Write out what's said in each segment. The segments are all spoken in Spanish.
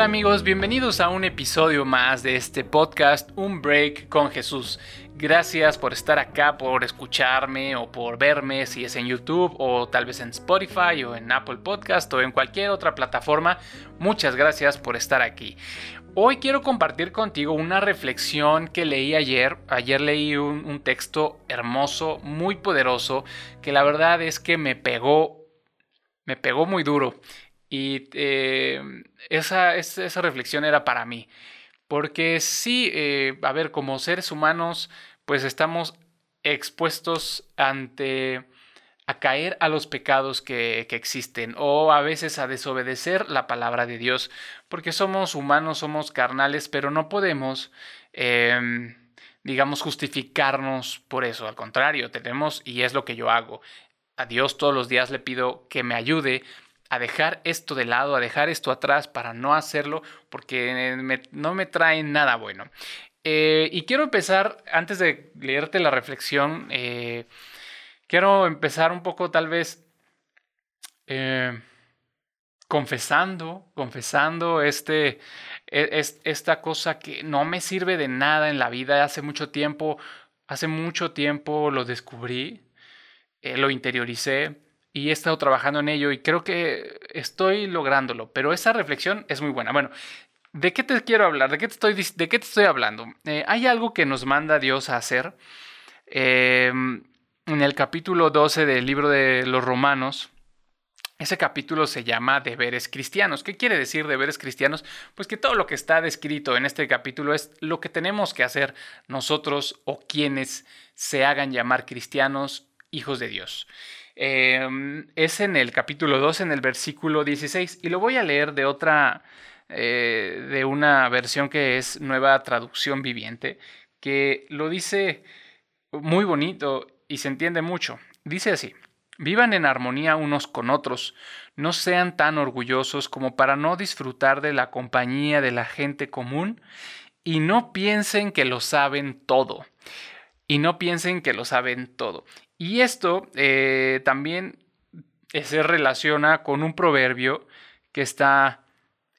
Hola amigos, bienvenidos a un episodio más de este podcast Un Break con Jesús. Gracias por estar acá, por escucharme o por verme si es en YouTube o tal vez en Spotify o en Apple Podcast o en cualquier otra plataforma. Muchas gracias por estar aquí. Hoy quiero compartir contigo una reflexión que leí ayer. Ayer leí un, texto hermoso, muy poderoso, que la verdad es que me pegó, me pegó muy duro. Y eh, esa, esa, reflexión era para mí. Porque sí, eh, a ver, como seres humanos pues estamos expuestos ante a caer a los pecados que, existen o a veces a desobedecer la palabra de Dios, porque somos humanos, somos carnales, pero no podemos, em, digamos, justificarnos por eso. Al contrario, tenemos, y es lo que yo hago, a Dios todos los días le pido que me ayude a dejar esto de lado, a dejar esto atrás para no hacerlo, porque no me trae nada bueno. Eh, y quiero empezar, antes de leerte la reflexión, eh, quiero empezar un poco tal vez eh, confesando, confesando este, e, esta cosa que no me sirve de nada en la vida. Hace mucho tiempo, hace mucho tiempo lo descubrí, lo interioricé y he estado trabajando en ello y creo que estoy lográndolo, pero esa reflexión es muy buena. Bueno, ¿De qué te quiero hablar? ¿De qué te estoy, de qué te estoy hablando? Eh, hay algo que nos manda Dios a hacer. Em, en el capítulo 12 del libro de los Romanos, ese capítulo se llama Deberes Cristianos. ¿Qué quiere decir deberes cristianos? Pues que todo lo que está descrito en este capítulo es lo que tenemos que hacer nosotros o quienes se hagan llamar cristianos, hijos de Dios. Em, es en el capítulo 2, en el versículo 16, y lo voy a leer de otra, eh, de una versión que es nueva traducción viviente, que lo dice muy bonito y se entiende mucho. Dice así, vivan en armonía unos con otros, no sean tan orgullosos como para no disfrutar de la compañía de la gente común y no piensen que lo saben todo. Y no piensen que lo saben todo. Y esto eh, también se relaciona con un proverbio que está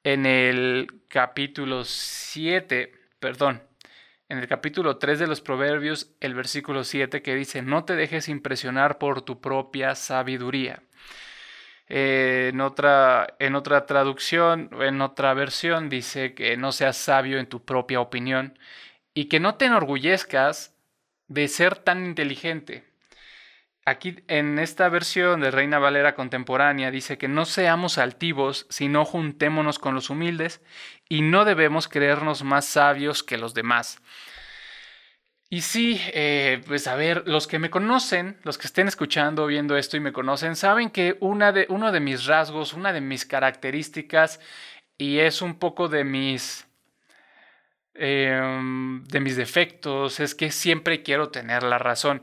en el capítulo 7, perdón, en el capítulo 3 de los Proverbios, el versículo 7 que dice, no te dejes impresionar por tu propia sabiduría. Eh, en, otra, en otra traducción, en otra versión, dice que no seas sabio en tu propia opinión y que no te enorgullezcas de ser tan inteligente. Aquí en esta versión de Reina Valera contemporánea dice que no seamos altivos, sino juntémonos con los humildes y no debemos creernos más sabios que los demás. Y sí, eh, pues a ver, los que me conocen, los que estén escuchando, viendo esto y me conocen, saben que una de, uno de mis rasgos, una de mis características, y es un poco de mis, em, de mis defectos, es que siempre quiero tener la razón.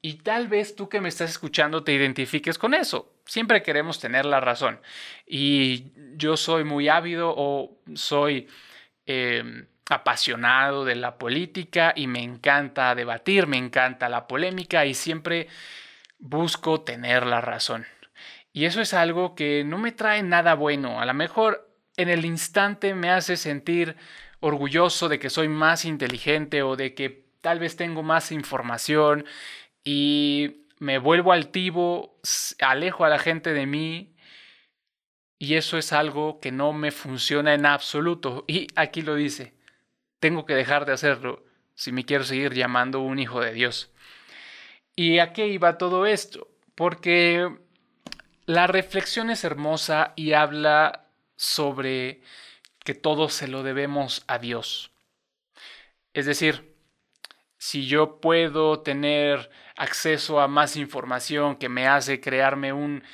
Y tal vez tú que me estás escuchando te identifiques con eso. Siempre queremos tener la razón. Y yo soy muy ávido o soy em, apasionado de la política y me encanta debatir, me encanta la polémica y siempre busco tener la razón. Y eso es algo que no me trae nada bueno. A lo mejor en el instante me hace sentir orgulloso de que soy más inteligente o de que tal vez tengo más información y me vuelvo altivo, alejo a la gente de mí y eso es algo que no me funciona en absoluto. Y aquí lo dice, tengo que dejar de hacerlo si me quiero seguir llamando un hijo de Dios. ¿Y a qué iba todo esto? Porque la reflexión es hermosa y habla sobre que todo se lo debemos a Dios. Es decir, si yo puedo tener acceso a más información que me hace crearme un,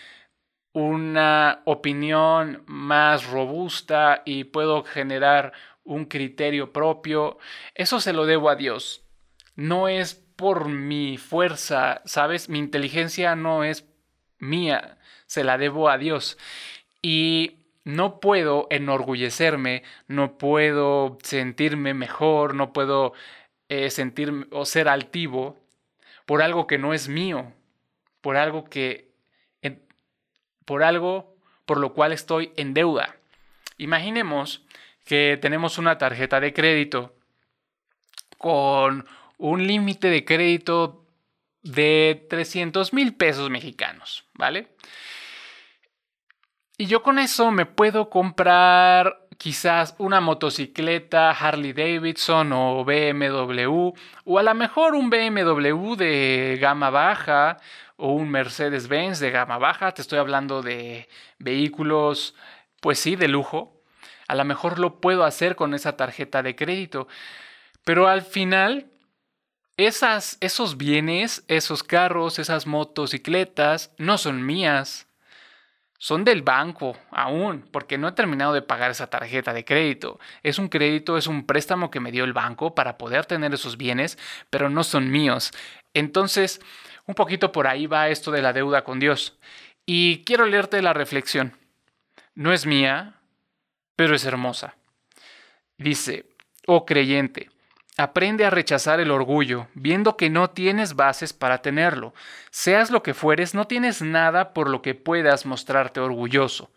una opinión más robusta y puedo generar un criterio propio, eso se lo debo a Dios. No es por mi fuerza, ¿sabes? Mi inteligencia no es mía, se la debo a Dios. Y no puedo enorgullecerme, no puedo sentirme mejor, no puedo eh, sentir o ser altivo por algo que no es mío, por algo que, por algo por lo cual estoy en deuda. Imaginemos que tenemos una tarjeta de crédito con un límite de crédito de 300 mil pesos mexicanos, ¿vale? Y yo con eso me puedo comprar quizás una motocicleta Harley Davidson o BMW, o a lo mejor un BMW de gama baja o un Mercedes Benz de gama baja. Te estoy hablando de vehículos, pues sí, de lujo. A lo mejor lo puedo hacer con esa tarjeta de crédito. Pero al final, esas, esos bienes, esos carros, esas motocicletas, no son mías. Son del banco aún, porque no he terminado de pagar esa tarjeta de crédito. Es un crédito, es un préstamo que me dio el banco para poder tener esos bienes, pero no son míos. Entonces, un poquito por ahí va esto de la deuda con Dios. Y quiero leerte la reflexión. No es mía, pero es hermosa. Dice, oh creyente, Aprende a rechazar el orgullo, viendo que no tienes bases para tenerlo. Seas lo que fueres, no tienes nada por lo que puedas mostrarte orgulloso.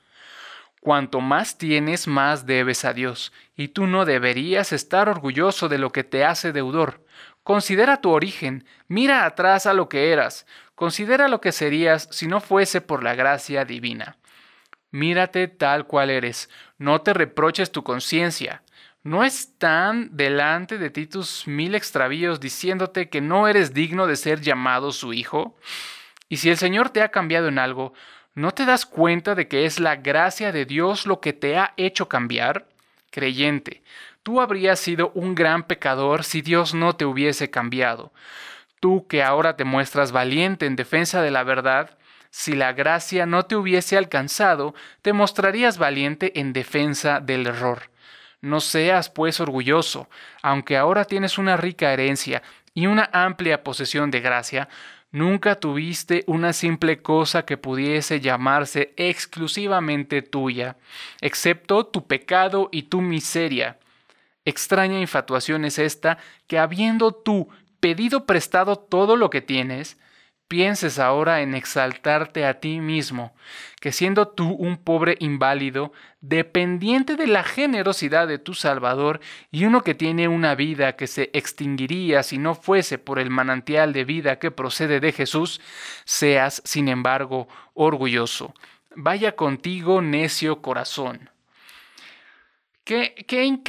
Cuanto más tienes, más debes a Dios, y tú no deberías estar orgulloso de lo que te hace deudor. Considera tu origen, mira atrás a lo que eras, considera lo que serías si no fuese por la gracia divina. Mírate tal cual eres, no te reproches tu conciencia, ¿No están delante de ti tus mil extravíos diciéndote que no eres digno de ser llamado su hijo? Y si el Señor te ha cambiado en algo, ¿no te das cuenta de que es la gracia de Dios lo que te ha hecho cambiar? Creyente, tú habrías sido un gran pecador si Dios no te hubiese cambiado. Tú que ahora te muestras valiente en defensa de la verdad, si la gracia no te hubiese alcanzado, te mostrarías valiente en defensa del error. No seas, pues, orgulloso, aunque ahora tienes una rica herencia y una amplia posesión de gracia, nunca tuviste una simple cosa que pudiese llamarse exclusivamente tuya, excepto tu pecado y tu miseria. Extraña infatuación es esta que habiendo tú pedido prestado todo lo que tienes, pienses ahora en exaltarte a ti mismo, que siendo tú un pobre inválido, dependiente de la generosidad de tu Salvador y uno que tiene una vida que se extinguiría si no fuese por el manantial de vida que procede de Jesús, seas, sin embargo, orgulloso. Vaya contigo, necio corazón. Qué, qué,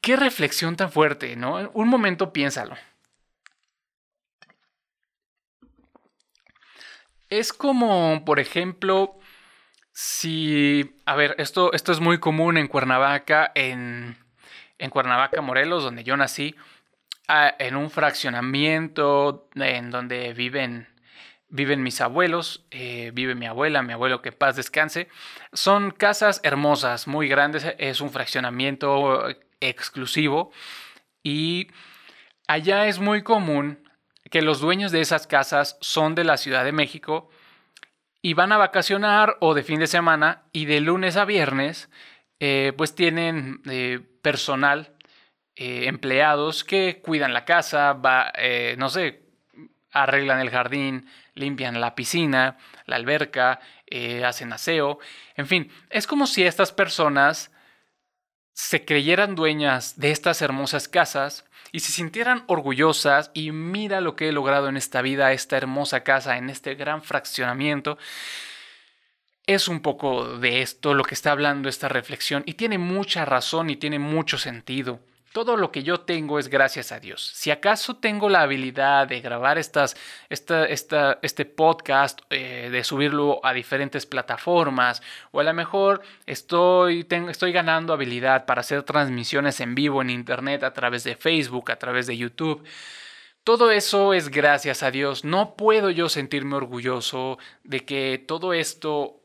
qué, reflexión tan fuerte, ¿no? Un momento piénsalo. Es como, por ejemplo, si, a ver, esto, esto es muy común en Cuernavaca, en, en Cuernavaca, Morelos, donde yo nací, en un fraccionamiento en donde viven, viven mis abuelos, eh, vive mi abuela, mi abuelo, que paz descanse. Son casas hermosas, muy grandes, es un fraccionamiento exclusivo y allá es muy común que los dueños de esas casas son de la Ciudad de México y van a vacacionar o de fin de semana y de lunes a viernes eh, pues tienen eh, personal, eh, empleados que cuidan la casa, va, no sé, arreglan el jardín, limpian la piscina, la alberca, hacen aseo, en fin, es como si estas personas se creyeran dueñas de estas hermosas casas y se sintieran orgullosas y mira lo que he logrado en esta vida, esta hermosa casa, en este gran fraccionamiento. Es un poco de esto lo que está hablando esta reflexión y tiene mucha razón y tiene mucho sentido. Todo lo que yo tengo es gracias a Dios. Si acaso tengo la habilidad de grabar estas, esta, esta, este podcast, eh, de subirlo a diferentes plataformas, o a lo mejor estoy, estoy ganando habilidad para hacer transmisiones en vivo en Internet a través de Facebook, a través de YouTube. Todo eso es gracias a Dios. No puedo yo sentirme orgulloso de que todo esto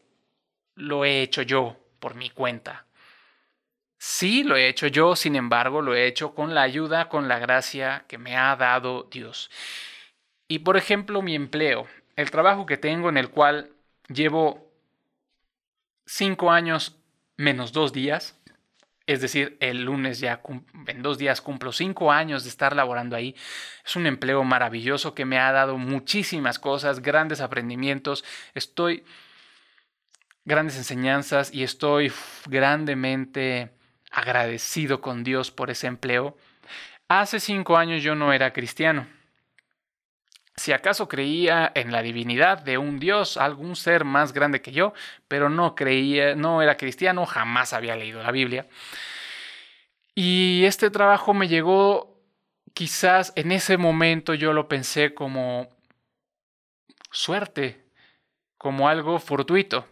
lo he hecho yo por mi cuenta. Sí, lo he hecho yo, sin embargo, lo he hecho con la ayuda, con la gracia que me ha dado Dios. Y por ejemplo, mi empleo, el trabajo que tengo en el cual llevo cinco años menos dos días, es decir, el lunes ya en dos días cumplo cinco años de estar laborando ahí. Es un empleo maravilloso que me ha dado muchísimas cosas, grandes aprendimientos. Estoy grandes enseñanzas y estoy grandemente agradecido con Dios por ese empleo. Hace cinco años yo no era cristiano. Si acaso creía en la divinidad de un Dios, algún ser más grande que yo, pero no creía, no era cristiano, jamás había leído la Biblia. Y este trabajo me llegó, quizás en ese momento yo lo pensé como suerte, como algo fortuito.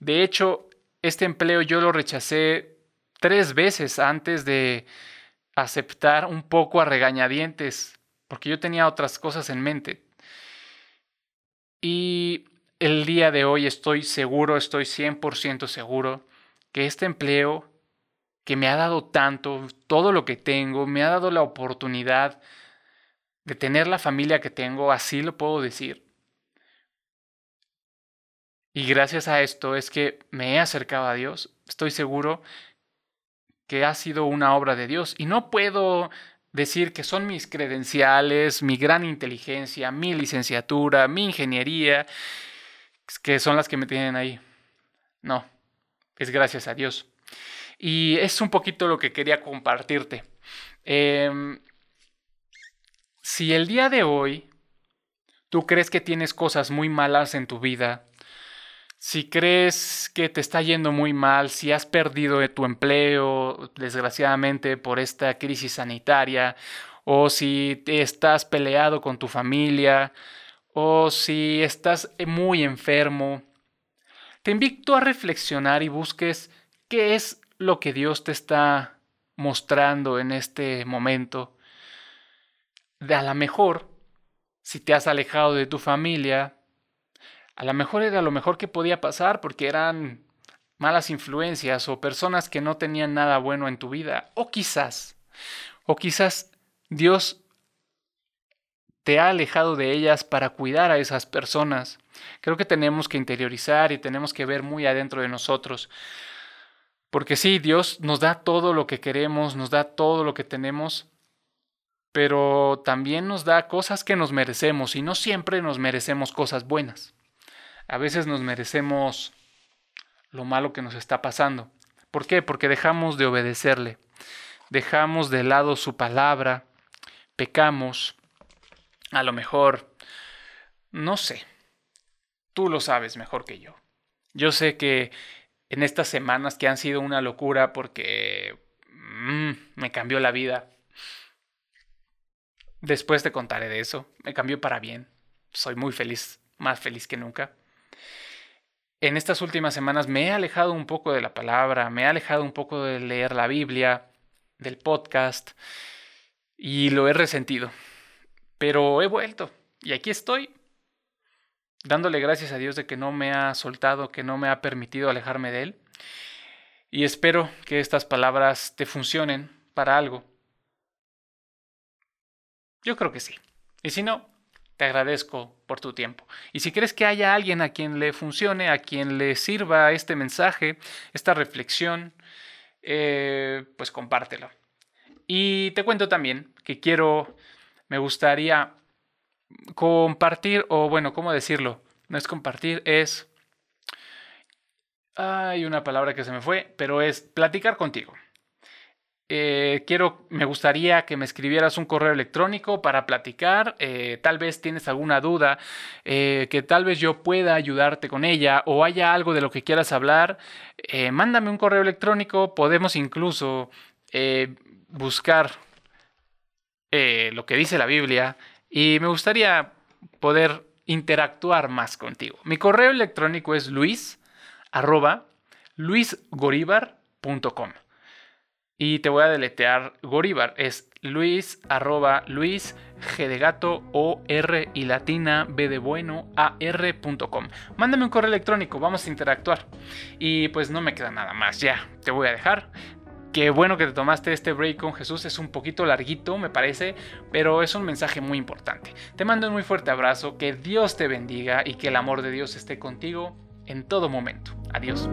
De hecho, este empleo yo lo rechacé tres veces antes de aceptar un poco a regañadientes porque yo tenía otras cosas en mente. Y el día de hoy estoy seguro, estoy 100% seguro que este empleo que me ha dado tanto, todo lo que tengo, me ha dado la oportunidad de tener la familia que tengo, así lo puedo decir. Y gracias a esto es que me he acercado a Dios. Estoy seguro que ha sido una obra de Dios. Y no puedo decir que son mis credenciales, mi gran inteligencia, mi licenciatura, mi ingeniería, que son las que me tienen ahí. No, es gracias a Dios. Y es un poquito lo que quería compartirte. Em, si el día de hoy tú crees que tienes cosas muy malas en tu vida, si crees que te está yendo muy mal, si has perdido tu empleo, desgraciadamente, por esta crisis sanitaria, o si estás peleado con tu familia, o si estás muy enfermo, te invito a reflexionar y busques qué es lo que Dios te está mostrando en este momento. De a lo mejor, si te has alejado de tu familia, a lo mejor era lo mejor que podía pasar porque eran malas influencias o personas que no tenían nada bueno en tu vida. O quizás, o quizás Dios te ha alejado de ellas para cuidar a esas personas. Creo que tenemos que interiorizar y tenemos que ver muy adentro de nosotros. Porque sí, Dios nos da todo lo que queremos, nos da todo lo que tenemos, pero también nos da cosas que nos merecemos y no siempre nos merecemos cosas buenas. A veces nos merecemos lo malo que nos está pasando. ¿Por qué? Porque dejamos de obedecerle, dejamos de lado su palabra, pecamos, a lo mejor, no sé, tú lo sabes mejor que yo. Yo sé que en estas semanas que han sido una locura porque mm, me cambió la vida, después te contaré de eso, me cambió para bien, soy muy feliz, más feliz que nunca en estas últimas semanas me he alejado un poco de la palabra, me he alejado un poco de leer la Biblia, del podcast, y lo he resentido. Pero he vuelto, y aquí estoy, dándole gracias a Dios de que no me ha soltado, que no me ha permitido alejarme de Él. Y espero que estas palabras te funcionen para algo. Yo creo que sí. Y si no, te agradezco por tu tiempo. Y si crees que haya alguien a quien le funcione, a quien le sirva este mensaje, esta reflexión, eh, pues compártelo. Y te cuento también que quiero, me gustaría compartir, o bueno, ¿cómo decirlo? No es compartir, es... Hay una palabra que se me fue, pero es platicar contigo. Eh, quiero, me gustaría que me escribieras un correo electrónico para platicar. Eh, tal vez tienes alguna duda, eh, que tal vez yo pueda ayudarte con ella o haya algo de lo que quieras hablar. mándame un correo electrónico. Podemos incluso buscar lo que dice la Biblia y me gustaría poder interactuar más contigo. Mi correo electrónico es luis y te voy a deletear Goríbar. Es luis arroba luis g de gato o r y latina b de bueno a r.com. Mándame un correo electrónico, vamos a interactuar. Y pues no me queda nada más, ya te voy a dejar. Qué bueno que te tomaste este break con Jesús, es un poquito larguito me parece, pero es un mensaje muy importante. Te mando un muy fuerte abrazo, que Dios te bendiga y que el amor de Dios esté contigo en todo momento. Adiós.